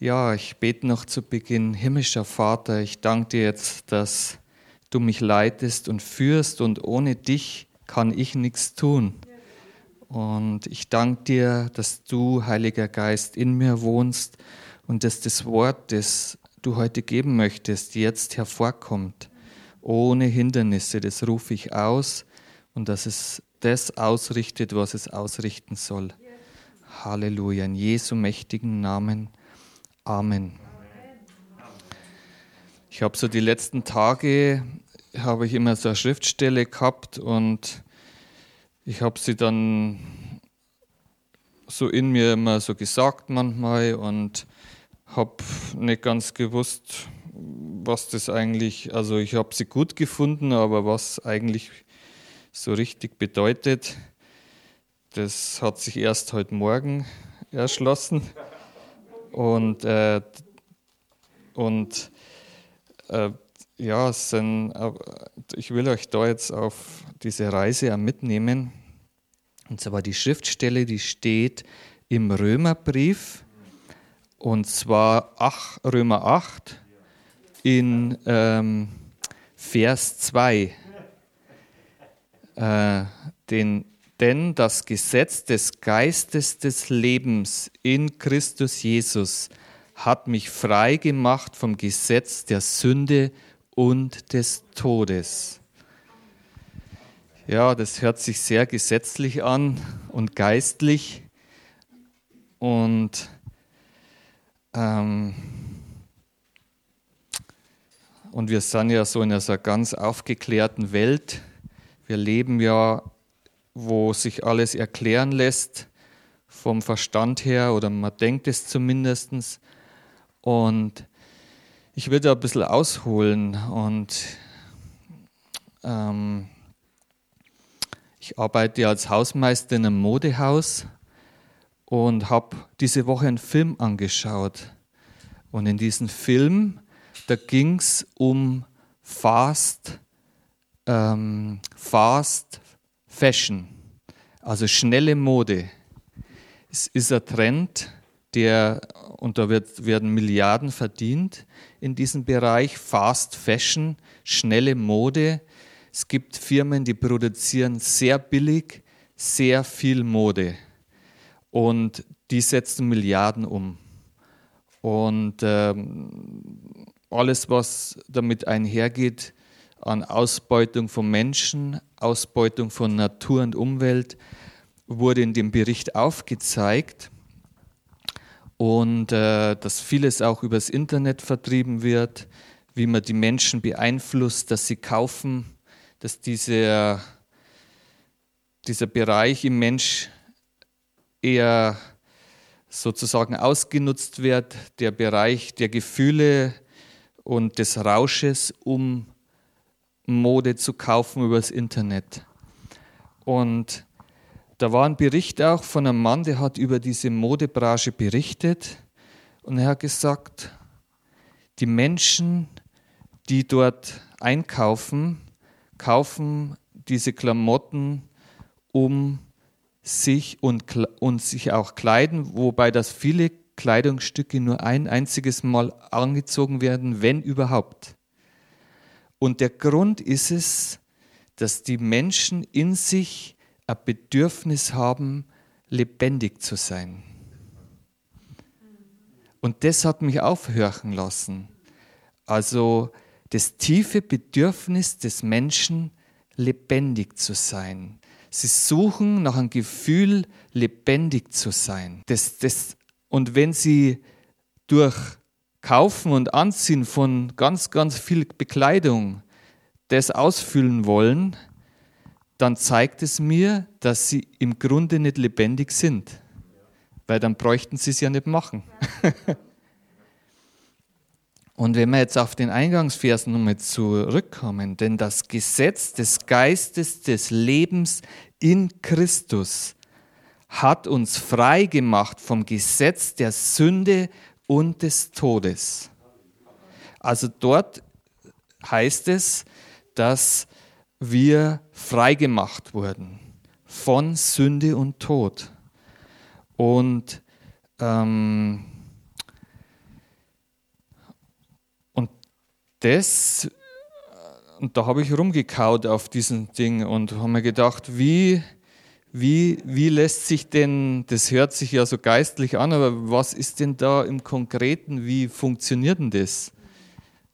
Ja, ich bete noch zu Beginn. Himmlischer Vater, ich danke dir jetzt, dass du mich leitest und führst und ohne dich kann ich nichts tun. Und ich danke dir, dass du, Heiliger Geist, in mir wohnst und dass das Wort, das du heute geben möchtest, jetzt hervorkommt. Ohne Hindernisse, das rufe ich aus und dass es das ausrichtet, was es ausrichten soll. Halleluja, in Jesu mächtigen Namen. Amen. Ich habe so die letzten Tage, habe ich immer so eine Schriftstelle gehabt und ich habe sie dann so in mir immer so gesagt manchmal und habe nicht ganz gewusst, was das eigentlich, also ich habe sie gut gefunden, aber was eigentlich so richtig bedeutet, das hat sich erst heute Morgen erschlossen. Und, äh, und äh, ja, sind, ich will euch da jetzt auf diese Reise mitnehmen. Und zwar die Schriftstelle, die steht im Römerbrief, und zwar ach, Römer 8 in ähm, Vers 2. Äh, den, denn das Gesetz des Geistes des Lebens in Christus Jesus hat mich frei gemacht vom Gesetz der Sünde und des Todes. Ja, das hört sich sehr gesetzlich an und geistlich. Und, ähm, und wir sind ja so in einer ganz aufgeklärten Welt. Wir leben ja, wo sich alles erklären lässt, vom Verstand her, oder man denkt es zumindest. Und ich würde ein bisschen ausholen und ähm, ich arbeite als Hausmeister in einem Modehaus und habe diese Woche einen Film angeschaut. Und in diesem Film, da ging es um Fast, ähm, Fast Fashion, also schnelle Mode. Es ist ein Trend, der, und da wird, werden Milliarden verdient in diesem Bereich, Fast Fashion, schnelle Mode. Es gibt Firmen, die produzieren sehr billig, sehr viel Mode und die setzen Milliarden um. Und ähm, alles, was damit einhergeht, an Ausbeutung von Menschen, Ausbeutung von Natur und Umwelt, wurde in dem Bericht aufgezeigt. Und äh, dass vieles auch übers Internet vertrieben wird, wie man die Menschen beeinflusst, dass sie kaufen, dass dieser, dieser Bereich im Mensch eher sozusagen ausgenutzt wird, der Bereich der Gefühle und des Rausches, um Mode zu kaufen übers Internet. Und da war ein Bericht auch von einem Mann, der hat über diese Modebranche berichtet und er hat gesagt, die Menschen, die dort einkaufen, kaufen diese Klamotten, um sich und, und sich auch kleiden, wobei das viele Kleidungsstücke nur ein einziges Mal angezogen werden, wenn überhaupt. Und der Grund ist es, dass die Menschen in sich ein Bedürfnis haben, lebendig zu sein. Und das hat mich aufhören lassen. Also das tiefe Bedürfnis des Menschen, lebendig zu sein. Sie suchen nach einem Gefühl, lebendig zu sein. Das, das, und wenn sie durch Kaufen und Anziehen von ganz, ganz viel Bekleidung das ausfüllen wollen, dann zeigt es mir, dass sie im Grunde nicht lebendig sind. Weil dann bräuchten sie es ja nicht machen. Und wenn wir jetzt auf den Eingangsvers nochmal zurückkommen, denn das Gesetz des Geistes des Lebens in Christus hat uns frei gemacht vom Gesetz der Sünde und des Todes. Also dort heißt es, dass wir freigemacht wurden von Sünde und Tod. Und, ähm, und das, und da habe ich rumgekaut auf diesem Ding und habe mir gedacht, wie wie, wie lässt sich denn, das hört sich ja so geistlich an, aber was ist denn da im Konkreten, wie funktioniert denn das?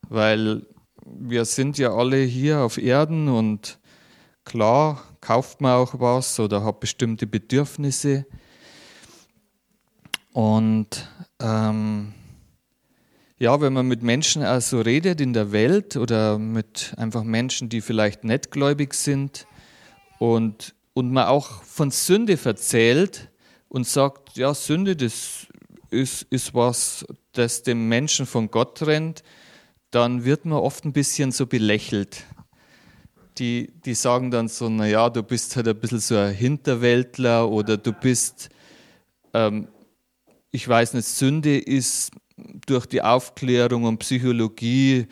Weil wir sind ja alle hier auf Erden und klar kauft man auch was oder hat bestimmte Bedürfnisse. Und ähm, ja, wenn man mit Menschen also redet in der Welt oder mit einfach Menschen, die vielleicht nicht gläubig sind und, und man auch von Sünde verzählt und sagt, ja, Sünde, das ist, ist was, das dem Menschen von Gott trennt, dann wird man oft ein bisschen so belächelt. Die, die sagen dann so, naja, du bist halt ein bisschen so ein Hinterwäldler oder du bist, ähm, ich weiß nicht, Sünde ist durch die Aufklärung und Psychologie,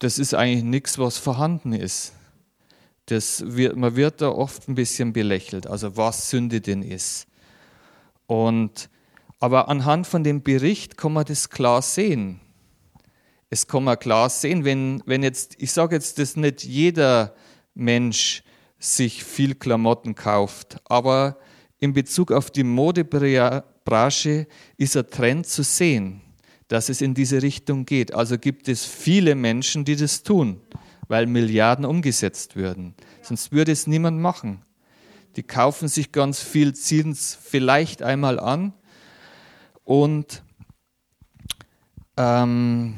das ist eigentlich nichts, was vorhanden ist. Das wird, man wird da oft ein bisschen belächelt, also was Sünde denn ist. Und, aber anhand von dem Bericht kann man das klar sehen. Es kann man klar sehen, wenn, wenn jetzt, ich sage jetzt, dass nicht jeder Mensch sich viel Klamotten kauft, aber in Bezug auf die Modebranche ist ein Trend zu sehen, dass es in diese Richtung geht. Also gibt es viele Menschen, die das tun, weil Milliarden umgesetzt würden. Sonst würde es niemand machen. Die kaufen sich ganz viel, ziehen es vielleicht einmal an und ähm,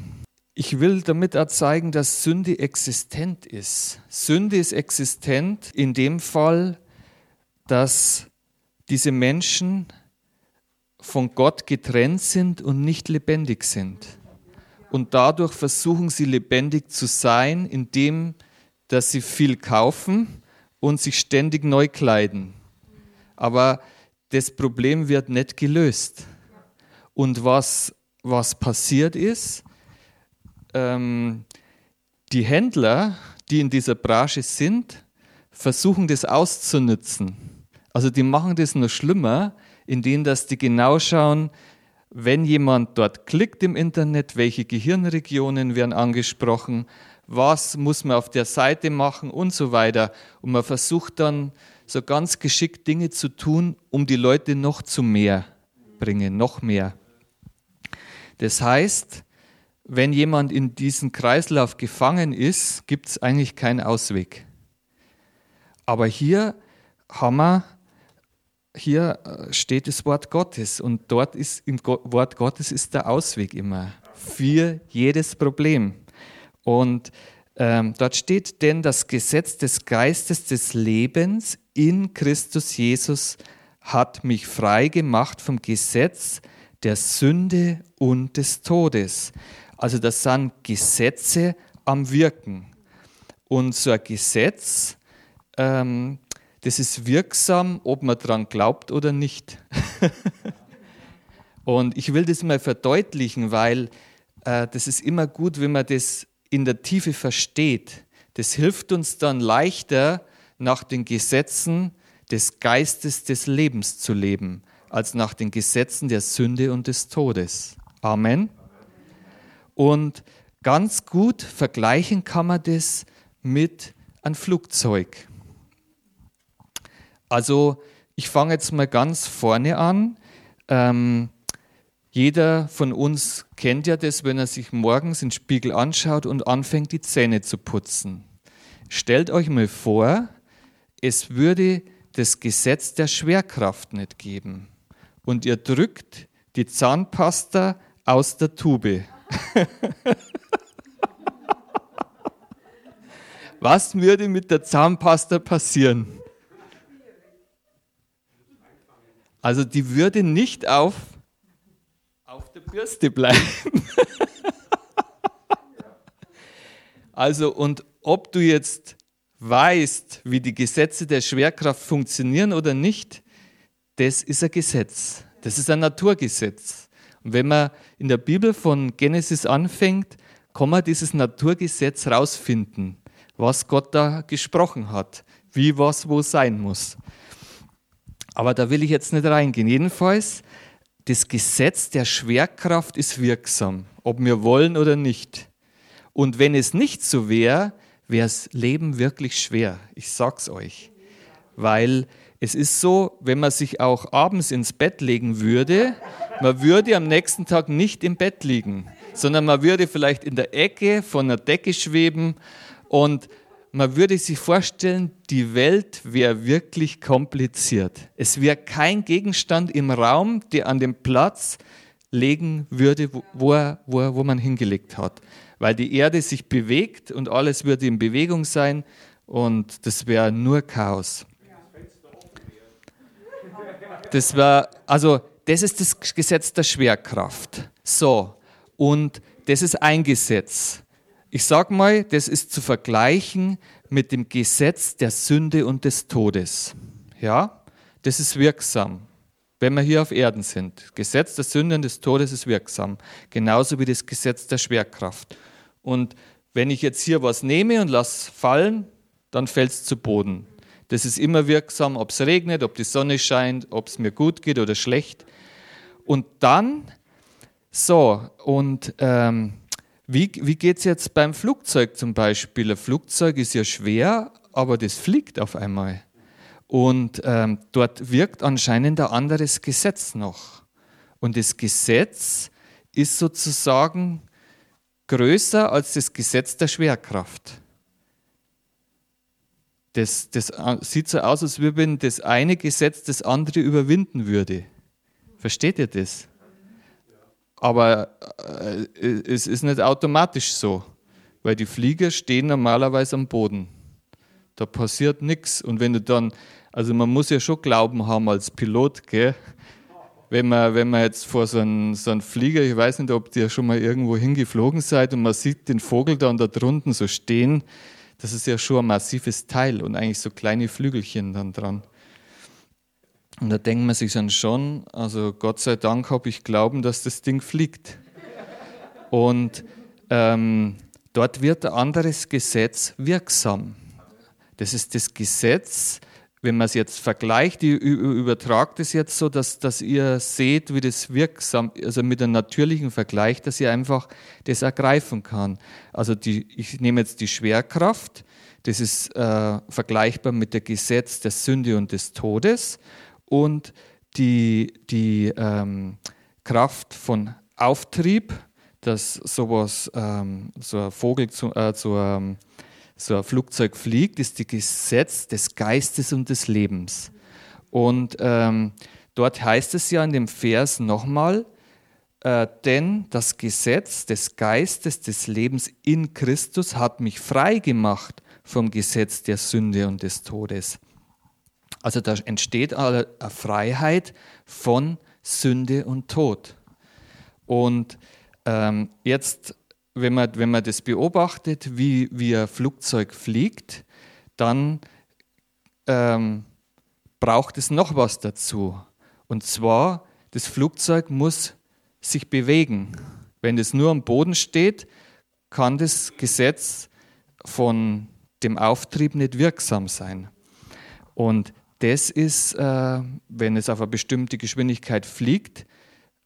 ich will damit auch zeigen, dass Sünde existent ist. Sünde ist existent in dem Fall, dass diese Menschen von Gott getrennt sind und nicht lebendig sind. Und dadurch versuchen sie lebendig zu sein, indem dass sie viel kaufen und sich ständig neu kleiden. Aber das Problem wird nicht gelöst. Und was, was passiert ist, ähm, die Händler, die in dieser Branche sind, versuchen das auszunutzen. Also die machen das noch schlimmer, indem dass die genau schauen, wenn jemand dort klickt im Internet, welche Gehirnregionen werden angesprochen, was muss man auf der Seite machen und so weiter. Und man versucht dann so ganz geschickt Dinge zu tun, um die Leute noch zu mehr bringen, noch mehr. Das heißt, wenn jemand in diesem Kreislauf gefangen ist, gibt es eigentlich keinen Ausweg. Aber hier haben wir hier äh, steht das Wort Gottes und dort ist im Wort Gottes ist der Ausweg immer für jedes Problem. Und ähm, dort steht, denn das Gesetz des Geistes des Lebens in Christus Jesus hat mich frei gemacht vom Gesetz der Sünde und des Todes. Also das sind Gesetze am Wirken. Und so ein Gesetz ähm, das ist wirksam, ob man daran glaubt oder nicht. und ich will das mal verdeutlichen, weil äh, das ist immer gut, wenn man das in der Tiefe versteht. Das hilft uns dann leichter, nach den Gesetzen des Geistes des Lebens zu leben, als nach den Gesetzen der Sünde und des Todes. Amen. Und ganz gut vergleichen kann man das mit einem Flugzeug. Also ich fange jetzt mal ganz vorne an. Ähm, jeder von uns kennt ja das, wenn er sich morgens in den Spiegel anschaut und anfängt, die Zähne zu putzen. Stellt euch mal vor, es würde das Gesetz der Schwerkraft nicht geben und ihr drückt die Zahnpasta aus der Tube. Was würde mit der Zahnpasta passieren? Also die würde nicht auf, auf der Bürste bleiben. also und ob du jetzt weißt, wie die Gesetze der Schwerkraft funktionieren oder nicht, das ist ein Gesetz. Das ist ein Naturgesetz. Und wenn man in der Bibel von Genesis anfängt, kann man dieses Naturgesetz rausfinden, was Gott da gesprochen hat, wie was wo sein muss. Aber da will ich jetzt nicht reingehen. Jedenfalls, das Gesetz der Schwerkraft ist wirksam, ob wir wollen oder nicht. Und wenn es nicht so wäre, wäre das Leben wirklich schwer. Ich sag's euch. Weil es ist so, wenn man sich auch abends ins Bett legen würde, man würde am nächsten Tag nicht im Bett liegen, sondern man würde vielleicht in der Ecke von einer Decke schweben und man würde sich vorstellen, die Welt wäre wirklich kompliziert. Es wäre kein Gegenstand im Raum, der an dem Platz legen würde, wo, er, wo, wo man hingelegt hat. Weil die Erde sich bewegt und alles würde in Bewegung sein und das wäre nur Chaos. Das war, also, das ist das Gesetz der Schwerkraft. So, und das ist ein Gesetz. Ich sage mal, das ist zu vergleichen mit dem Gesetz der Sünde und des Todes. Ja, das ist wirksam, wenn wir hier auf Erden sind. Gesetz der Sünde und des Todes ist wirksam, genauso wie das Gesetz der Schwerkraft. Und wenn ich jetzt hier was nehme und lasse fallen, dann fällt es zu Boden. Das ist immer wirksam, ob es regnet, ob die Sonne scheint, ob es mir gut geht oder schlecht. Und dann, so, und ähm, wie, wie geht es jetzt beim Flugzeug zum Beispiel? Ein Flugzeug ist ja schwer, aber das fliegt auf einmal. Und ähm, dort wirkt anscheinend ein anderes Gesetz noch. Und das Gesetz ist sozusagen größer als das Gesetz der Schwerkraft. Das, das äh, sieht so aus, als wenn das eine Gesetz das andere überwinden würde. Versteht ihr das? Aber äh, es ist nicht automatisch so, weil die Flieger stehen normalerweise am Boden. Da passiert nichts. Und wenn du dann, also man muss ja schon Glauben haben als Pilot, gell? Wenn man, wenn man jetzt vor so einem, so einem Flieger, ich weiß nicht, ob ihr schon mal irgendwo hingeflogen seid und man sieht den Vogel da und da drunten so stehen, das ist ja schon ein massives Teil und eigentlich so kleine Flügelchen dann dran. Und da denkt man sich dann schon, also Gott sei Dank habe ich Glauben, dass das Ding fliegt. Und ähm, dort wird ein anderes Gesetz wirksam. Das ist das Gesetz, wenn man es jetzt vergleicht, ich übertragt es jetzt so, dass, dass ihr seht, wie das wirksam, also mit einem natürlichen Vergleich, dass ihr einfach das ergreifen kann. Also die, ich nehme jetzt die Schwerkraft, das ist äh, vergleichbar mit dem Gesetz der Sünde und des Todes und die, die ähm, Kraft von Auftrieb, dass sowas, ähm, so ein Vogel zu, äh, zu ähm, so ein Flugzeug fliegt, ist das Gesetz des Geistes und des Lebens. Und ähm, dort heißt es ja in dem Vers nochmal, äh, denn das Gesetz des Geistes des Lebens in Christus hat mich frei gemacht vom Gesetz der Sünde und des Todes. Also da entsteht eine Freiheit von Sünde und Tod. Und ähm, jetzt wenn man, wenn man das beobachtet, wie, wie ein Flugzeug fliegt, dann ähm, braucht es noch was dazu. Und zwar, das Flugzeug muss sich bewegen. Wenn es nur am Boden steht, kann das Gesetz von dem Auftrieb nicht wirksam sein. Und das ist, äh, wenn es auf eine bestimmte Geschwindigkeit fliegt,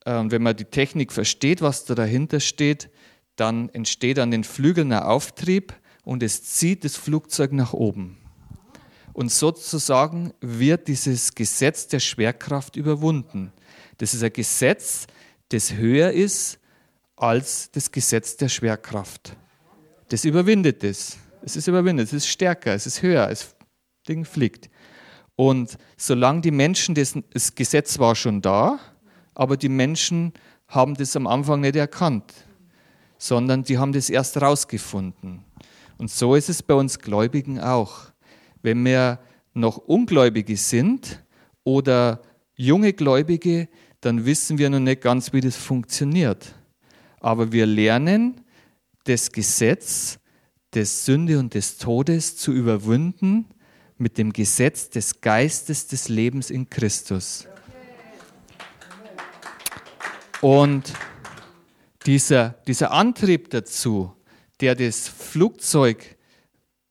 äh, und wenn man die Technik versteht, was da dahinter steht, dann entsteht an den Flügeln ein Auftrieb und es zieht das Flugzeug nach oben. Und sozusagen wird dieses Gesetz der Schwerkraft überwunden. Das ist ein Gesetz, das höher ist als das Gesetz der Schwerkraft. Das überwindet es. Es ist überwindet, es ist stärker, es ist höher, das Ding fliegt. Und solange die Menschen, das, das Gesetz war schon da, aber die Menschen haben das am Anfang nicht erkannt sondern die haben das erst rausgefunden. Und so ist es bei uns Gläubigen auch. Wenn wir noch Ungläubige sind oder junge Gläubige, dann wissen wir noch nicht ganz, wie das funktioniert. Aber wir lernen, das Gesetz des Sünde und des Todes zu überwinden mit dem Gesetz des Geistes des Lebens in Christus. Und dieser, dieser Antrieb dazu, der das Flugzeug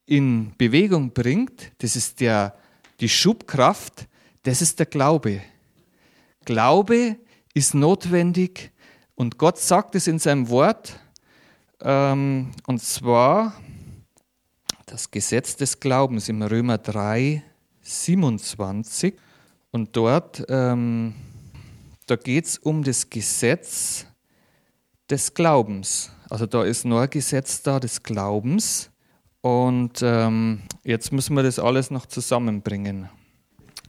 in Bewegung bringt, das ist der, die Schubkraft, das ist der Glaube. Glaube ist notwendig und Gott sagt es in seinem Wort, ähm, und zwar das Gesetz des Glaubens im Römer 3, 27. Und dort, ähm, da geht es um das Gesetz des Glaubens. Also da ist nur ein Gesetz da des Glaubens. Und ähm, jetzt müssen wir das alles noch zusammenbringen.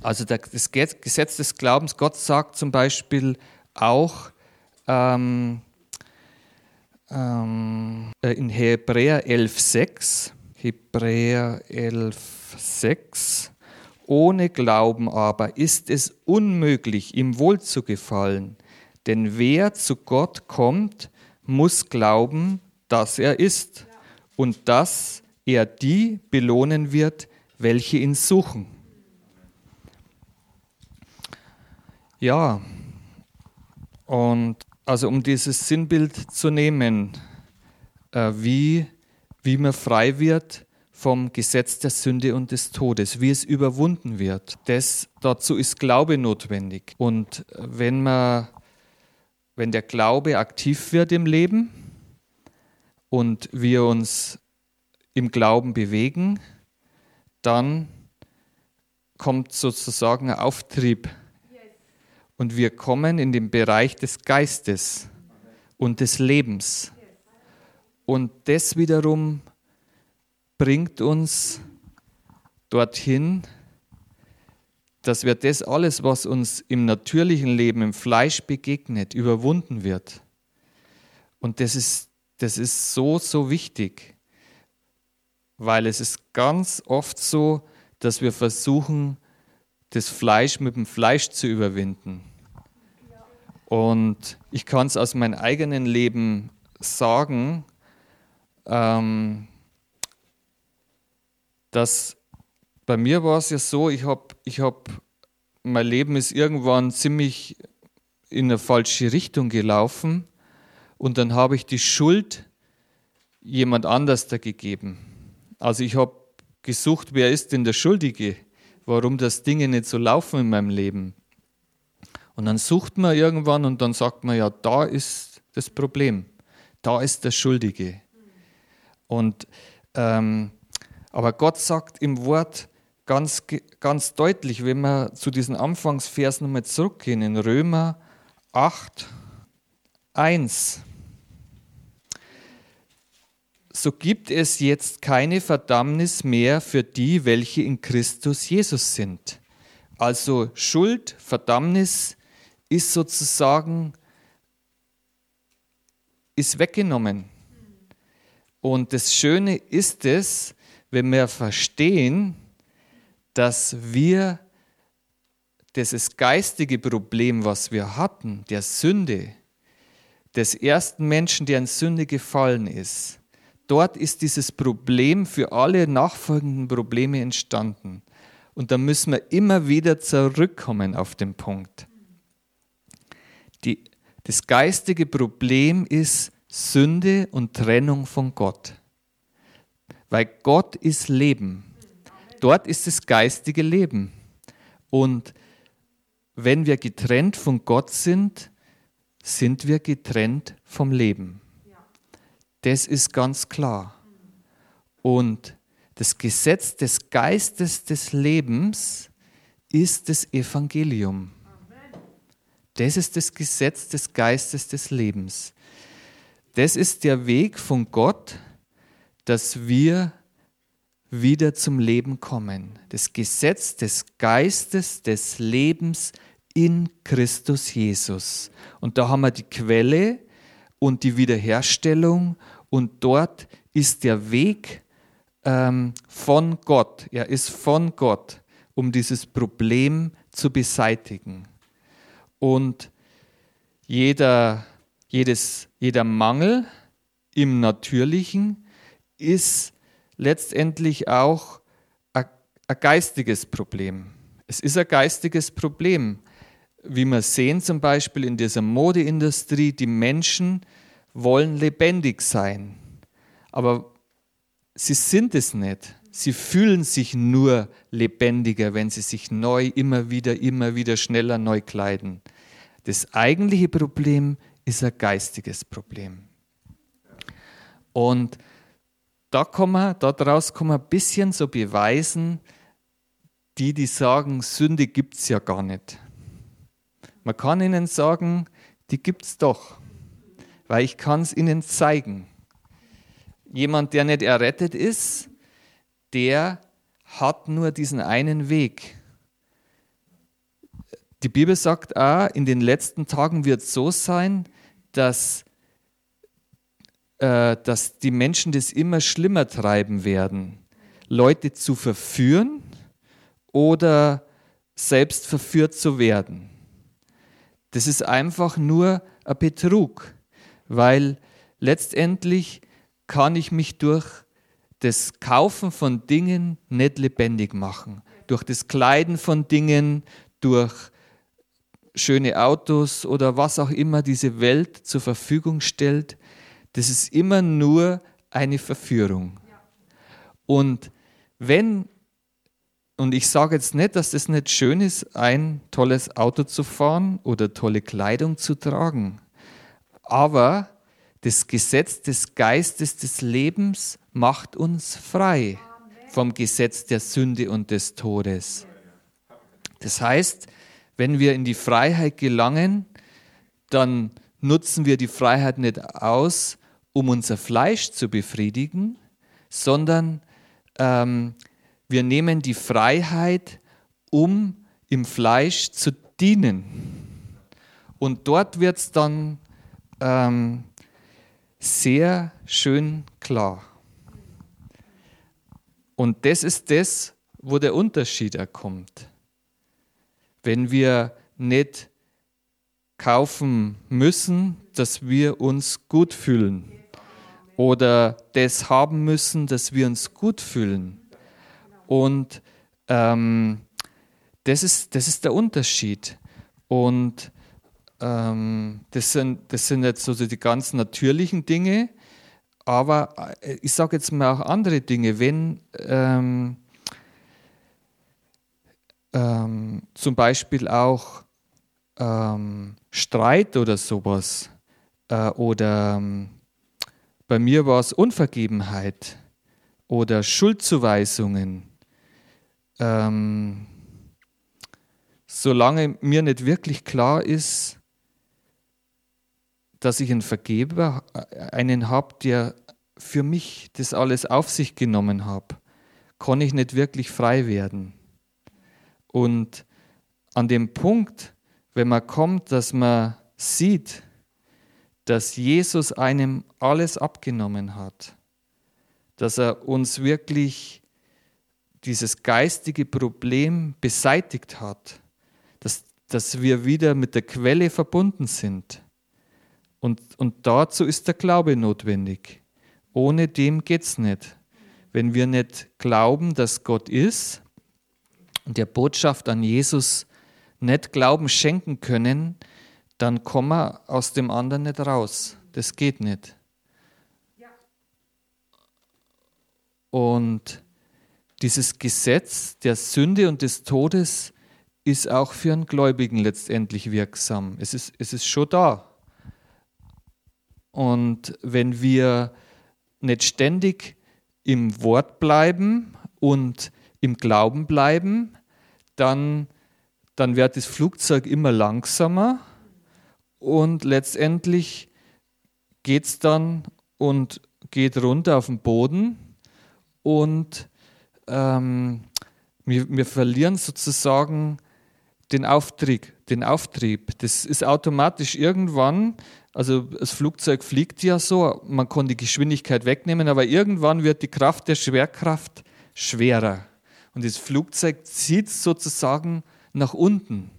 Also das Gesetz des Glaubens, Gott sagt zum Beispiel auch ähm, ähm, äh, in Hebräer 11,6, Hebräer 11,6, ohne Glauben aber ist es unmöglich, ihm wohl zu gefallen, denn wer zu Gott kommt, muss glauben, dass er ist und dass er die belohnen wird, welche ihn suchen. Ja, und also um dieses Sinnbild zu nehmen, äh, wie, wie man frei wird vom Gesetz der Sünde und des Todes, wie es überwunden wird. Das, dazu ist Glaube notwendig. Und wenn man wenn der Glaube aktiv wird im Leben und wir uns im Glauben bewegen, dann kommt sozusagen ein Auftrieb und wir kommen in den Bereich des Geistes und des Lebens. Und das wiederum bringt uns dorthin, dass wir das alles, was uns im natürlichen Leben, im Fleisch begegnet, überwunden wird. Und das ist, das ist so, so wichtig, weil es ist ganz oft so, dass wir versuchen, das Fleisch mit dem Fleisch zu überwinden. Und ich kann es aus meinem eigenen Leben sagen, ähm, dass bei mir war es ja so, ich habe, ich hab, mein Leben ist irgendwann ziemlich in eine falsche Richtung gelaufen und dann habe ich die Schuld jemand anders da gegeben. Also ich habe gesucht, wer ist denn der Schuldige, warum das Dinge nicht so laufen in meinem Leben. Und dann sucht man irgendwann und dann sagt man, ja, da ist das Problem, da ist der Schuldige. Und ähm, aber Gott sagt im Wort, ganz, ganz deutlich, wenn wir zu diesen Anfangsversen nochmal zurückgehen, in Römer 8, 1. So gibt es jetzt keine Verdammnis mehr für die, welche in Christus Jesus sind. Also Schuld, Verdammnis ist sozusagen ist weggenommen. Und das Schöne ist es, wenn wir verstehen, dass wir dieses geistige Problem, was wir hatten, der Sünde, des ersten Menschen, der in Sünde gefallen ist, dort ist dieses Problem für alle nachfolgenden Probleme entstanden. Und da müssen wir immer wieder zurückkommen auf den Punkt. Die, das geistige Problem ist Sünde und Trennung von Gott. Weil Gott ist Leben. Dort ist das geistige Leben. Und wenn wir getrennt von Gott sind, sind wir getrennt vom Leben. Das ist ganz klar. Und das Gesetz des Geistes des Lebens ist das Evangelium. Das ist das Gesetz des Geistes des Lebens. Das ist der Weg von Gott, dass wir wieder zum Leben kommen. Das Gesetz des Geistes des Lebens in Christus Jesus. Und da haben wir die Quelle und die Wiederherstellung und dort ist der Weg ähm, von Gott. Er ist von Gott, um dieses Problem zu beseitigen. Und jeder, jedes, jeder Mangel im Natürlichen ist letztendlich auch ein, geistiges Problem. Es ist ein geistiges Problem. Wie wir sehen zum Beispiel in dieser Modeindustrie, die Menschen wollen lebendig sein. Aber sie sind es nicht. Sie fühlen sich nur lebendiger, wenn sie sich neu, immer wieder, immer wieder schneller neu kleiden. Das eigentliche Problem ist ein geistiges Problem. Und da kann man, daraus kann man ein bisschen so beweisen, die, die sagen, Sünde gibt es ja gar nicht. Man kann ihnen sagen, die gibt es doch, weil ich kann es ihnen zeigen. Jemand, der nicht errettet ist, der hat nur diesen einen Weg. Die Bibel sagt auch, in den letzten Tagen wird es so sein, dass, äh, dass die Menschen das immer schlimmer treiben werden, Leute zu verführen oder selbst verführt zu werden. Das ist einfach nur ein Betrug, weil letztendlich kann ich mich durch das Kaufen von Dingen nicht lebendig machen. Durch das Kleiden von Dingen, durch schöne Autos oder was auch immer diese Welt zur Verfügung stellt, das ist immer nur eine Verführung. Und wenn, und ich sage jetzt nicht, dass es nicht schön ist, ein tolles Auto zu fahren oder tolle Kleidung zu tragen, aber das Gesetz des Geistes des Lebens macht uns frei vom Gesetz der Sünde und des Todes. Das heißt, wenn wir in die Freiheit gelangen, dann nutzen wir die Freiheit nicht aus, um unser Fleisch zu befriedigen, sondern ähm, wir nehmen die Freiheit, um im Fleisch zu dienen. Und dort wird es dann ähm, sehr schön klar. Und das ist das, wo der Unterschied erkommt wenn wir nicht kaufen müssen, dass wir uns gut fühlen oder das haben müssen, dass wir uns gut fühlen. Und ähm, das, ist, das ist der Unterschied. Und ähm, das, sind, das sind jetzt so die ganz natürlichen Dinge, aber äh, ich sage jetzt mal auch andere Dinge. Wenn ähm, ähm, zum Beispiel auch ähm, Streit oder sowas äh, oder ähm, bei mir war es Unvergebenheit oder Schuldzuweisungen. Ähm, solange mir nicht wirklich klar ist, dass ich einen Vergeber, äh, einen habe, der für mich das alles auf sich genommen hat, kann ich nicht wirklich frei werden. Und an dem Punkt, wenn man kommt, dass man sieht, dass Jesus einem alles abgenommen hat, dass er uns wirklich dieses geistige Problem beseitigt hat, dass, dass wir wieder mit der Quelle verbunden sind. Und, und dazu ist der Glaube notwendig. Ohne dem geht es nicht. Wenn wir nicht glauben, dass Gott ist, und der Botschaft an Jesus nicht Glauben schenken können, dann kommen wir aus dem anderen nicht raus. Das geht nicht. Und dieses Gesetz der Sünde und des Todes ist auch für einen Gläubigen letztendlich wirksam. Es ist, es ist schon da. Und wenn wir nicht ständig im Wort bleiben und im Glauben bleiben, dann, dann wird das Flugzeug immer langsamer und letztendlich geht es dann und geht runter auf den Boden und ähm, wir, wir verlieren sozusagen den Auftrieb, den Auftrieb. Das ist automatisch irgendwann, also das Flugzeug fliegt ja so, man kann die Geschwindigkeit wegnehmen, aber irgendwann wird die Kraft der Schwerkraft schwerer. Und das Flugzeug zieht sozusagen nach unten.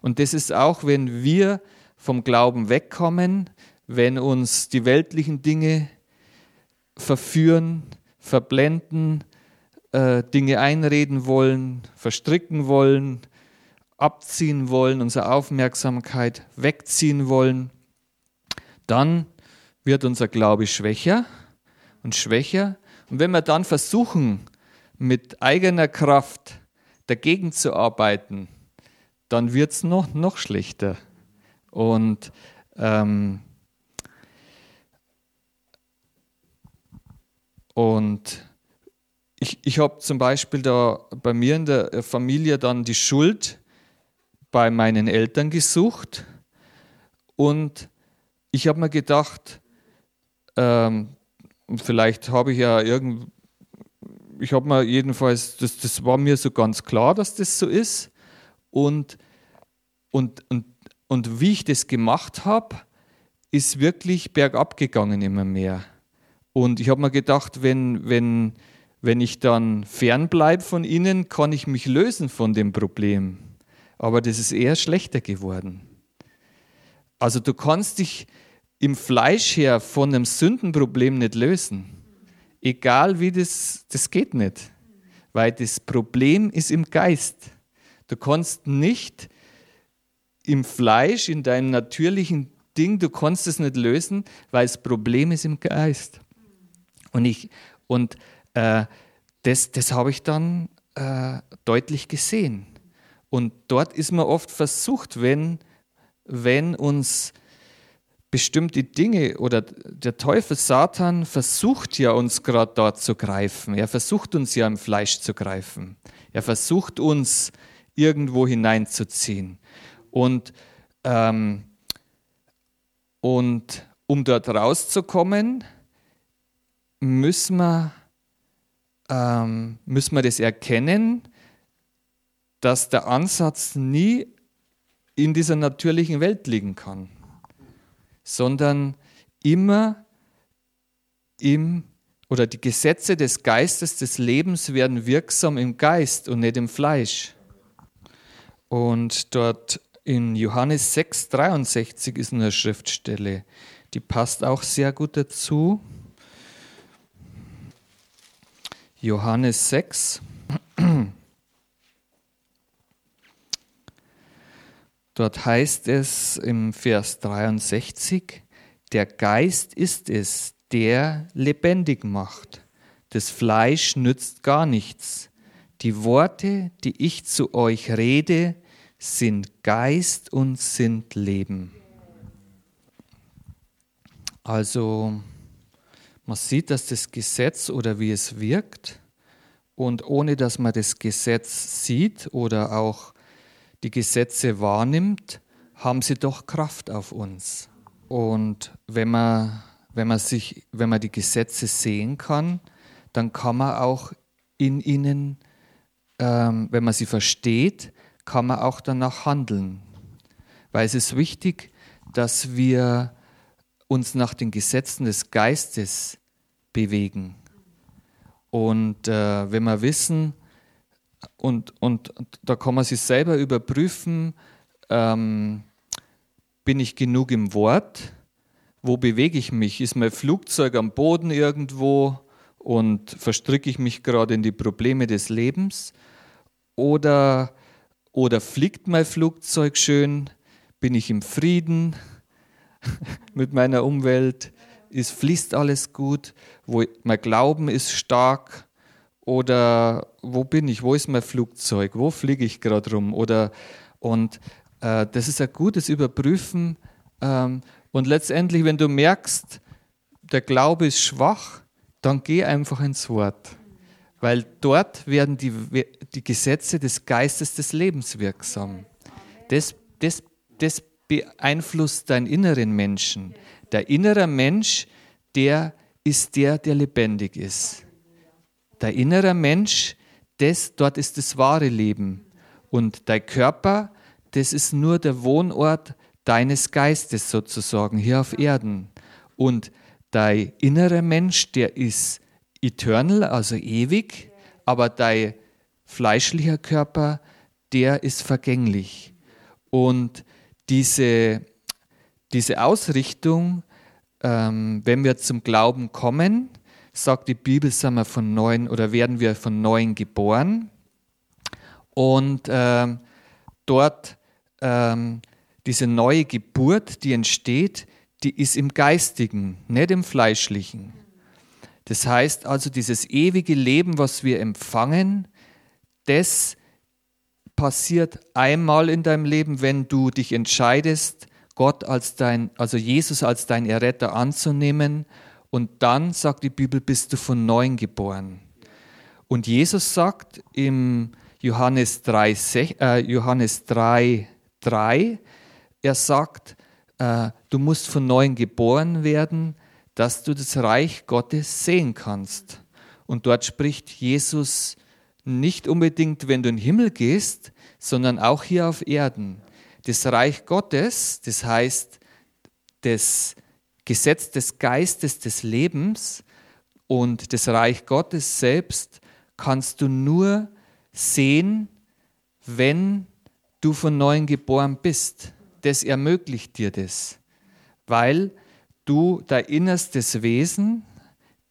Und das ist auch, wenn wir vom Glauben wegkommen, wenn uns die weltlichen Dinge verführen, verblenden, äh, Dinge einreden wollen, verstricken wollen, abziehen wollen, unsere Aufmerksamkeit wegziehen wollen, dann wird unser Glaube schwächer und schwächer. Und wenn wir dann versuchen, mit eigener Kraft dagegen zu arbeiten, dann wird es noch, noch schlechter. Und ähm, Und ich, ich habe zum Beispiel da bei mir in der Familie dann die Schuld bei meinen Eltern gesucht und ich habe mir gedacht, ähm, vielleicht habe ich ja irgend, ich habe mir jedenfalls, das, das war mir so ganz klar, dass das so ist und, und, und, und wie ich das gemacht habe, ist wirklich bergab gegangen immer mehr. Und ich habe mir gedacht, wenn, wenn, wenn ich dann fernbleibe von ihnen, kann ich mich lösen von dem Problem. Aber das ist eher schlechter geworden. Also du kannst dich im Fleisch her von einem Sündenproblem nicht lösen. Egal wie das, das geht nicht. Weil das Problem ist im Geist. Du kannst nicht im Fleisch, in deinem natürlichen Ding, du kannst es nicht lösen, weil das Problem ist im Geist. Und, ich, und äh, das, das habe ich dann äh, deutlich gesehen. Und dort ist man oft versucht, wenn, wenn uns bestimmte Dinge oder der Teufel Satan versucht ja uns gerade dort zu greifen. Er versucht uns ja im Fleisch zu greifen. Er versucht uns irgendwo hineinzuziehen. Und, ähm, und um dort rauszukommen, müssen wir, ähm, müssen wir das erkennen, dass der Ansatz nie in dieser natürlichen Welt liegen kann, sondern immer im oder die Gesetze des Geistes des Lebens werden wirksam im Geist und nicht im Fleisch. Und dort in Johannes 6, 63 ist eine Schriftstelle, die passt auch sehr gut dazu. Johannes 6. Dort heißt es im Vers 63, der Geist ist es, der lebendig macht. Das Fleisch nützt gar nichts. Die Worte, die ich zu euch rede, sind Geist und sind Leben. Also man sieht, dass das Gesetz oder wie es wirkt und ohne dass man das Gesetz sieht oder auch die Gesetze wahrnimmt, haben sie doch Kraft auf uns. Und wenn man, wenn man, sich, wenn man die Gesetze sehen kann, dann kann man auch in ihnen, ähm, wenn man sie versteht, kann man auch danach handeln. Weil es ist wichtig, dass wir uns nach den Gesetzen des Geistes bewegen. Und äh, wenn wir wissen, und, und, da kann man sich selber überprüfen, ähm, bin ich genug im Wort? Wo bewege ich mich? Ist mein Flugzeug am Boden irgendwo und verstricke ich mich gerade in die Probleme des Lebens? Oder, oder fliegt mein Flugzeug schön? Bin ich im Frieden mit meiner Umwelt? Ist, fließt alles gut? Wo, mein Glauben ist stark? Oder wo bin ich? Wo ist mein Flugzeug? Wo fliege ich gerade rum? Oder, und äh, das ist ein gutes Überprüfen. Ähm, und letztendlich, wenn du merkst, der Glaube ist schwach, dann geh einfach ins Wort. Weil dort werden die, die Gesetze des Geistes des Lebens wirksam. Das, das, das beeinflusst deinen inneren Menschen. Der innere Mensch, der ist der, der lebendig ist. Der innere Mensch, das, dort ist das wahre Leben. Und dein Körper, das ist nur der Wohnort deines Geistes sozusagen hier auf Erden. Und dein innerer Mensch, der ist eternal, also ewig, aber dein fleischlicher Körper, der ist vergänglich. Und diese, diese Ausrichtung, ähm, wenn wir zum Glauben kommen, sagt die Bibel, sind wir von neuen oder werden wir von neuen geboren. Und ähm, dort ähm, diese neue Geburt, die entsteht, die ist im Geistigen, nicht im Fleischlichen. Das heißt also, dieses ewige Leben, was wir empfangen, das passiert einmal in deinem Leben, wenn du dich entscheidest, Gott als dein, also Jesus als dein Erretter anzunehmen und dann sagt die Bibel, bist du von neuem geboren. Und Jesus sagt im Johannes 3, äh, Johannes 3, 3 er sagt, äh, du musst von neuem geboren werden, dass du das Reich Gottes sehen kannst. Und dort spricht Jesus nicht unbedingt, wenn du in den Himmel gehst, sondern auch hier auf Erden. Das Reich Gottes, das heißt das Gesetz des Geistes des Lebens und das Reich Gottes selbst kannst du nur sehen, wenn du von neuem geboren bist. Das ermöglicht dir das, weil du dein innerstes Wesen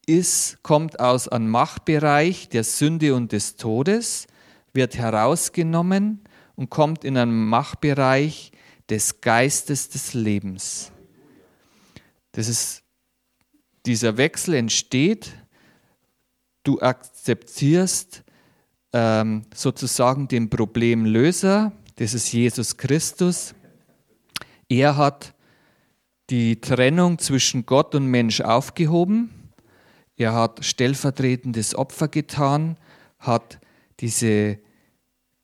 ist, kommt aus einem Machtbereich der Sünde und des Todes, wird herausgenommen und kommt in einen Machtbereich des Geistes des Lebens. Das ist, dieser Wechsel entsteht, du akzeptierst ähm, sozusagen den Problemlöser, das ist Jesus Christus. Er hat die Trennung zwischen Gott und Mensch aufgehoben. Er hat stellvertretendes Opfer getan, hat diese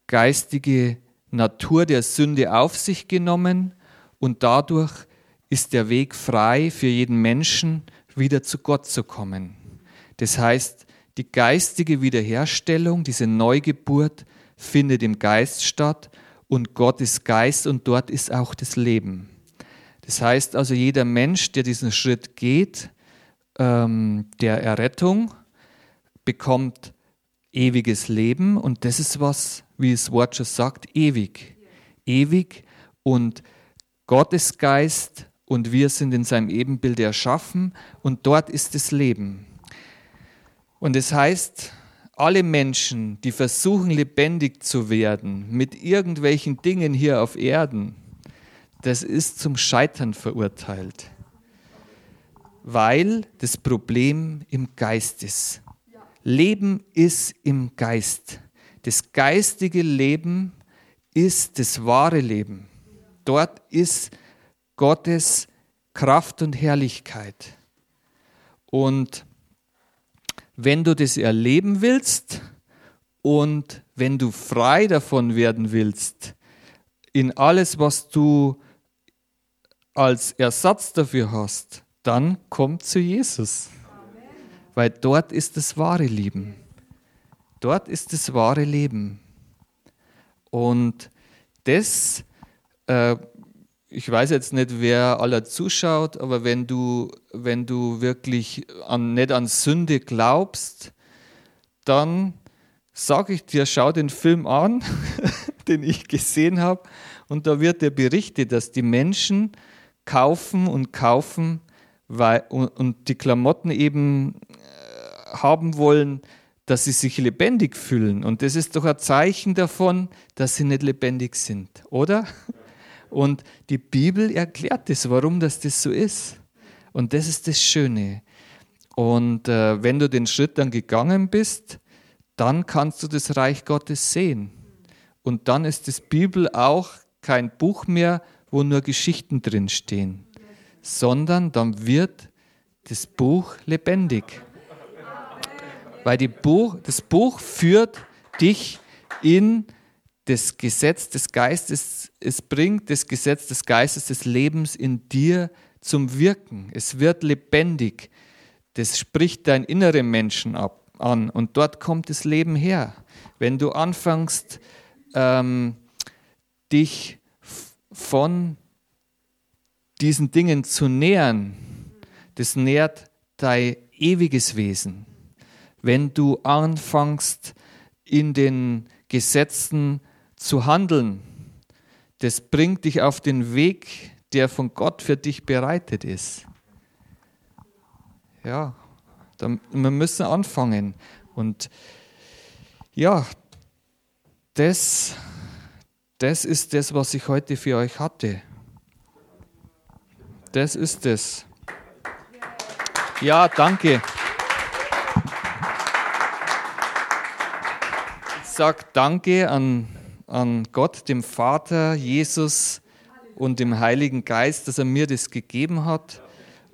geistige Natur der Sünde auf sich genommen und dadurch ist der Weg frei für jeden Menschen, wieder zu Gott zu kommen. Das heißt, die geistige Wiederherstellung, diese Neugeburt findet im Geist statt und Gott ist Geist und dort ist auch das Leben. Das heißt also, jeder Mensch, der diesen Schritt geht, ähm, der Errettung, bekommt ewiges Leben und das ist was, wie das Wort schon sagt, ewig. Ewig und Gottes Geist und wir sind in seinem Ebenbild erschaffen und dort ist das Leben. Und es das heißt, alle Menschen, die versuchen lebendig zu werden mit irgendwelchen Dingen hier auf Erden, das ist zum Scheitern verurteilt, weil das Problem im Geist ist. Leben ist im Geist. Das geistige Leben ist das wahre Leben. Dort ist Gottes Kraft und Herrlichkeit. Und wenn du das erleben willst und wenn du frei davon werden willst, in alles, was du als Ersatz dafür hast, dann komm zu Jesus. Weil dort ist das wahre Leben. Dort ist das wahre Leben. Und das, äh, ich weiß jetzt nicht, wer aller zuschaut, aber wenn du, wenn du wirklich an, nicht an Sünde glaubst, dann sage ich dir, schau den Film an, den ich gesehen habe. Und da wird dir berichtet, dass die Menschen kaufen und kaufen weil, und, und die Klamotten eben äh, haben wollen, dass sie sich lebendig fühlen. Und das ist doch ein Zeichen davon, dass sie nicht lebendig sind, oder? Und die Bibel erklärt das, warum das, das so ist. Und das ist das Schöne. Und äh, wenn du den Schritt dann gegangen bist, dann kannst du das Reich Gottes sehen. Und dann ist das Bibel auch kein Buch mehr, wo nur Geschichten drin stehen, sondern dann wird das Buch lebendig. Weil Buch, das Buch führt dich in das Gesetz des Geistes, es bringt das Gesetz des Geistes des Lebens in dir zum Wirken. Es wird lebendig. Das spricht dein inneren Menschen ab, an und dort kommt das Leben her. Wenn du anfängst, ähm, dich von diesen Dingen zu nähern, das nährt dein ewiges Wesen. Wenn du anfängst, in den Gesetzen zu handeln, das bringt dich auf den Weg, der von Gott für dich bereitet ist. Ja, wir müssen anfangen. Und ja, das das ist das, was ich heute für euch hatte. Das ist es. Ja, danke. Ich sage Danke an, an Gott, dem Vater, Jesus und dem Heiligen Geist, dass er mir das gegeben hat.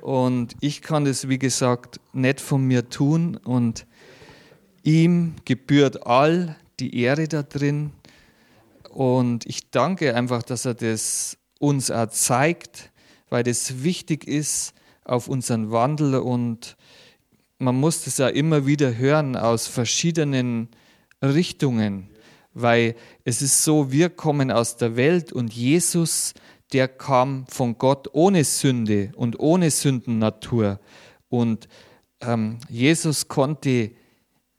Und ich kann das, wie gesagt, nicht von mir tun. Und ihm gebührt all die Ehre da drin. Und ich danke einfach, dass er das uns auch zeigt, weil das wichtig ist auf unseren Wandel. Und man muss das ja immer wieder hören aus verschiedenen Richtungen, weil es ist so, wir kommen aus der Welt und Jesus, der kam von Gott ohne Sünde und ohne Sündennatur. Und ähm, Jesus konnte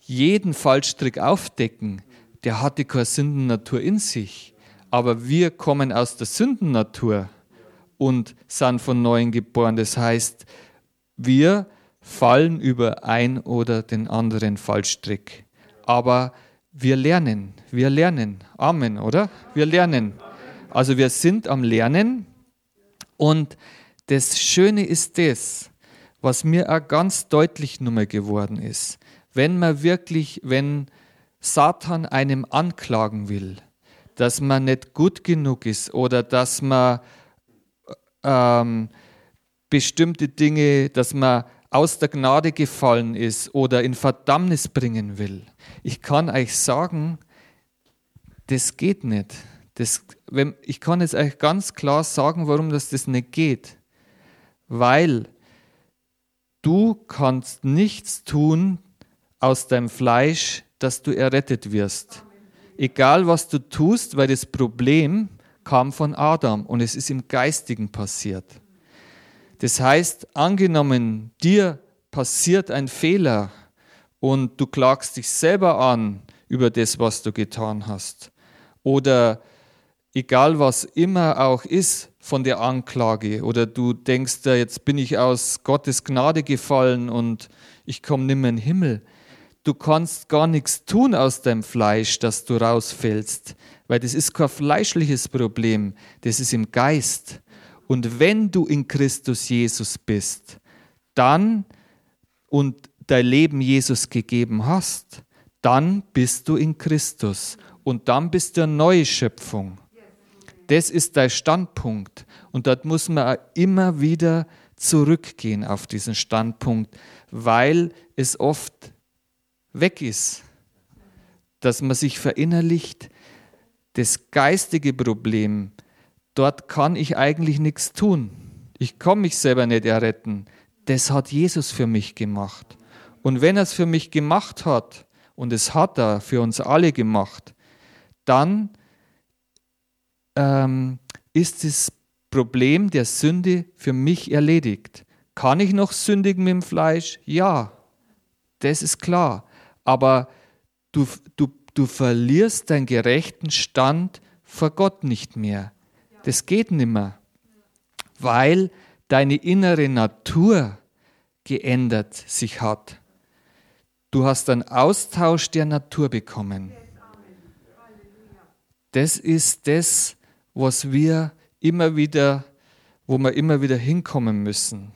jeden Fallstrick aufdecken. Der hatte keine Sündennatur in sich. Aber wir kommen aus der Sündennatur und sind von neuem geboren. Das heißt, wir fallen über ein oder den anderen Fallstrick. Aber wir lernen, wir lernen. Amen, oder? Wir lernen. Also wir sind am Lernen und das Schöne ist das, was mir auch ganz deutlich nummer geworden ist. Wenn man wirklich, wenn Satan einem anklagen will, dass man nicht gut genug ist oder dass man ähm, bestimmte Dinge, dass man aus der Gnade gefallen ist oder in Verdammnis bringen will. Ich kann euch sagen, das geht nicht. Das, wenn, ich kann jetzt euch ganz klar sagen, warum das, das nicht geht. Weil du kannst nichts tun aus deinem Fleisch, dass du errettet wirst. Egal was du tust, weil das Problem kam von Adam und es ist im Geistigen passiert. Das heißt, angenommen, dir passiert ein Fehler und du klagst dich selber an über das, was du getan hast. Oder egal was immer auch ist von der Anklage. Oder du denkst, jetzt bin ich aus Gottes Gnade gefallen und ich komme nimmer in den Himmel. Du kannst gar nichts tun aus deinem Fleisch, dass du rausfällst, weil das ist kein fleischliches Problem, das ist im Geist. Und wenn du in Christus Jesus bist, dann und dein Leben Jesus gegeben hast, dann bist du in Christus und dann bist du eine neue Schöpfung. Das ist dein Standpunkt und dort muss man immer wieder zurückgehen auf diesen Standpunkt, weil es oft weg ist, dass man sich verinnerlicht, das geistige Problem dort kann ich eigentlich nichts tun. Ich kann mich selber nicht erretten. Das hat Jesus für mich gemacht. Und wenn er es für mich gemacht hat, und es hat er für uns alle gemacht, dann ähm, ist das Problem der Sünde für mich erledigt. Kann ich noch sündigen mit dem Fleisch? Ja, das ist klar. Aber du, du, du verlierst deinen gerechten Stand vor Gott nicht mehr. Das geht nimmer, weil deine innere Natur geändert sich hat. Du hast einen Austausch der Natur bekommen. Das ist das, was wir immer wieder, wo wir immer wieder hinkommen müssen.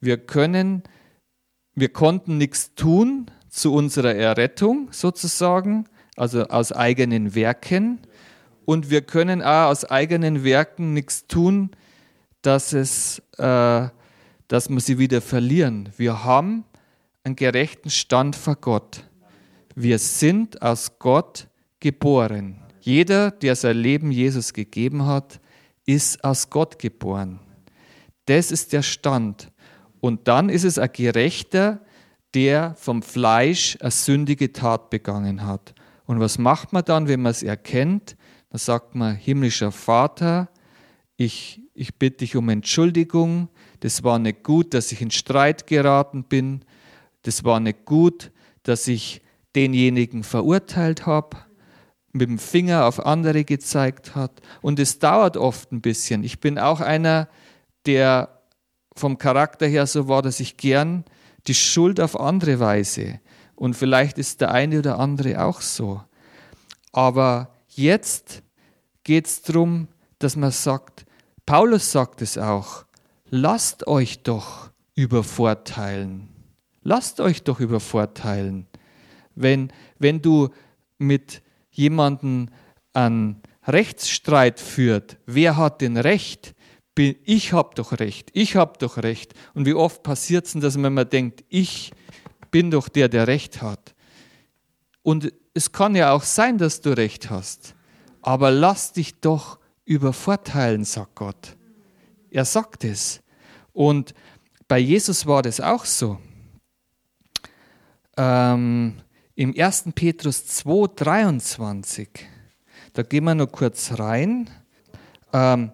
Wir können, wir konnten nichts tun zu unserer Errettung sozusagen, also aus eigenen Werken und wir können auch aus eigenen Werken nichts tun, dass, es, äh, dass wir sie wieder verlieren. Wir haben einen gerechten Stand vor Gott. Wir sind aus Gott geboren. Jeder, der sein Leben Jesus gegeben hat, ist aus Gott geboren. Das ist der Stand. Und dann ist es ein Gerechter, der vom Fleisch eine sündige Tat begangen hat. Und was macht man dann, wenn man es erkennt? Da sagt man, himmlischer Vater, ich, ich bitte dich um Entschuldigung. Das war nicht gut, dass ich in Streit geraten bin. Das war nicht gut, dass ich denjenigen verurteilt habe, mit dem Finger auf andere gezeigt hat. Und es dauert oft ein bisschen. Ich bin auch einer, der vom Charakter her so war, dass ich gern die Schuld auf andere weise. Und vielleicht ist der eine oder andere auch so. Aber jetzt geht es darum, dass man sagt, Paulus sagt es auch, lasst euch doch übervorteilen. Lasst euch doch übervorteilen. Wenn, wenn du mit jemandem einen Rechtsstreit führt, wer hat denn Recht? ich habe doch recht, ich habe doch recht. Und wie oft passiert es denn, dass man immer denkt, ich bin doch der, der recht hat. Und es kann ja auch sein, dass du recht hast. Aber lass dich doch übervorteilen, sagt Gott. Er sagt es. Und bei Jesus war das auch so. Ähm, Im 1. Petrus 2, 23, da gehen wir noch kurz rein. Ähm,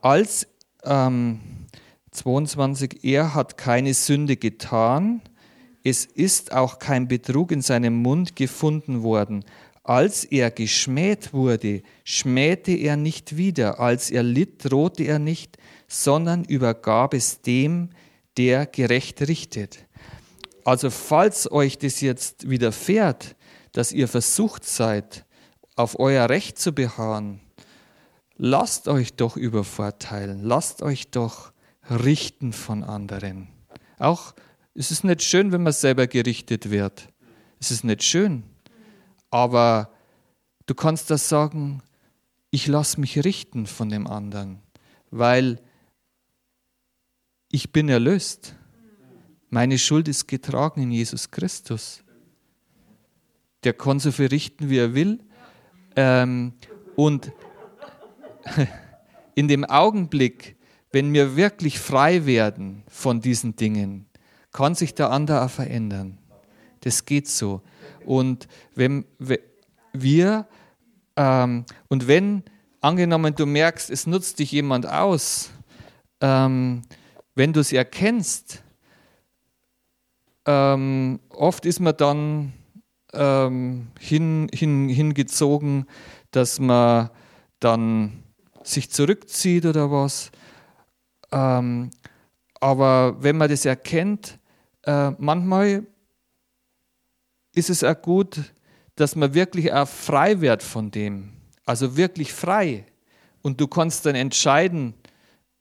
als ähm, 22, er hat keine Sünde getan, es ist auch kein Betrug in seinem Mund gefunden worden. Als er geschmäht wurde, schmähte er nicht wieder, als er litt, drohte er nicht, sondern übergab es dem, der gerecht richtet. Also falls euch das jetzt widerfährt, dass ihr versucht seid, auf euer Recht zu beharren, lasst euch doch übervorteilen, lasst euch doch richten von anderen. Auch es ist nicht schön, wenn man selber gerichtet wird. Es ist nicht schön. Aber du kannst das sagen, ich lasse mich richten von dem anderen, weil ich bin erlöst. Meine Schuld ist getragen in Jesus Christus. Der kann so viel richten, wie er will. Ähm, und in dem Augenblick, wenn wir wirklich frei werden von diesen Dingen, kann sich der andere auch verändern. Das geht so. Und wenn wir, ähm, und wenn, angenommen, du merkst, es nutzt dich jemand aus, ähm, wenn du es erkennst, ähm, oft ist man dann ähm, hin, hin, hingezogen, dass man dann sich zurückzieht oder was. Ähm, aber wenn man das erkennt, äh, manchmal ist es auch gut, dass man wirklich auch frei wird von dem. Also wirklich frei. Und du kannst dann entscheiden,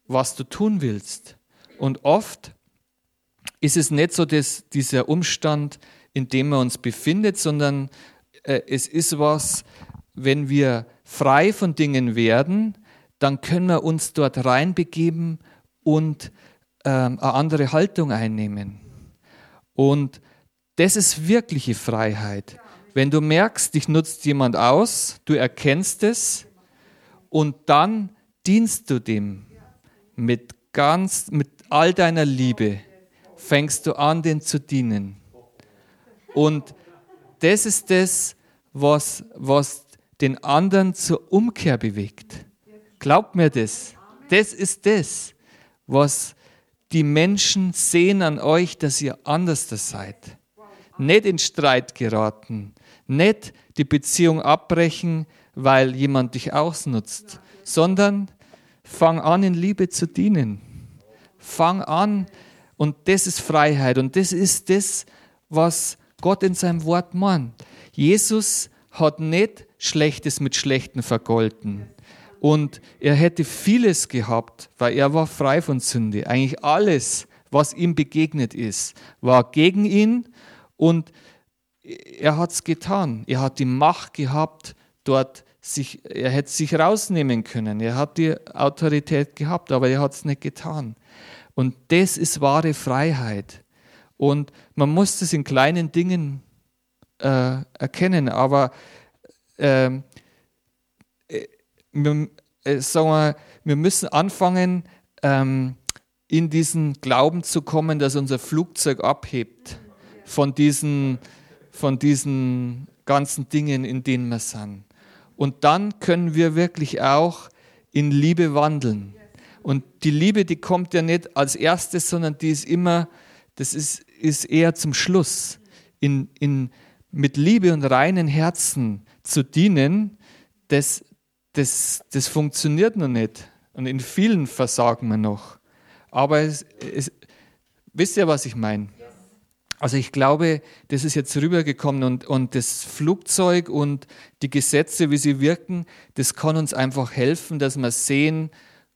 was du tun willst. Und oft ist es nicht so dass dieser Umstand, in dem man uns befindet, sondern äh, es ist was, wenn wir frei von Dingen werden, dann können wir uns dort reinbegeben und ähm, eine andere Haltung einnehmen. Und das ist wirkliche Freiheit. Wenn du merkst, dich nutzt jemand aus, du erkennst es und dann dienst du dem mit ganz, mit all deiner Liebe, fängst du an, den zu dienen. Und das ist das, was, was den anderen zur Umkehr bewegt. Glaubt mir das. Das ist das, was die Menschen sehen an euch, dass ihr anders seid. Nicht in Streit geraten, nicht die Beziehung abbrechen, weil jemand dich ausnutzt, sondern fang an, in Liebe zu dienen. Fang an, und das ist Freiheit und das ist das, was Gott in seinem Wort meint. Jesus hat nicht Schlechtes mit Schlechten vergolten. Und er hätte vieles gehabt, weil er war frei von Sünde. Eigentlich alles, was ihm begegnet ist, war gegen ihn und er hat es getan. Er hat die Macht gehabt, dort sich, er hätte sich rausnehmen können. Er hat die Autorität gehabt, aber er hat es nicht getan. Und das ist wahre Freiheit. Und man muss das in kleinen Dingen äh, erkennen, aber ähm, äh, wir, äh, sagen wir, wir müssen anfangen, ähm, in diesen Glauben zu kommen, dass unser Flugzeug abhebt von diesen, von diesen ganzen Dingen, in denen wir sind. Und dann können wir wirklich auch in Liebe wandeln. Und die Liebe, die kommt ja nicht als erstes, sondern die ist immer, das ist, ist eher zum Schluss. In, in, mit Liebe und reinen Herzen zu dienen, das, das, das funktioniert noch nicht. Und in vielen versagen wir noch. Aber es, es, wisst ihr, was ich meine? Also ich glaube, das ist jetzt rübergekommen und, und das Flugzeug und die Gesetze, wie sie wirken, das kann uns einfach helfen, dass wir sehen,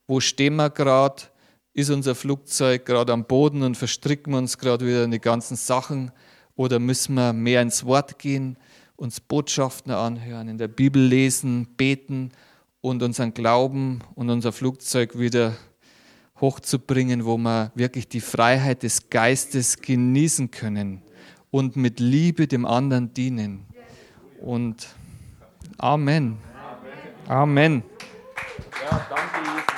wo stehen wir gerade, ist unser Flugzeug gerade am Boden und verstricken wir uns gerade wieder in die ganzen Sachen? Oder müssen wir mehr ins Wort gehen, uns Botschaften anhören, in der Bibel lesen, beten und unseren Glauben und unser Flugzeug wieder hochzubringen, wo wir wirklich die Freiheit des Geistes genießen können und mit Liebe dem anderen dienen. Und Amen. Amen. Ja, danke, Jesus.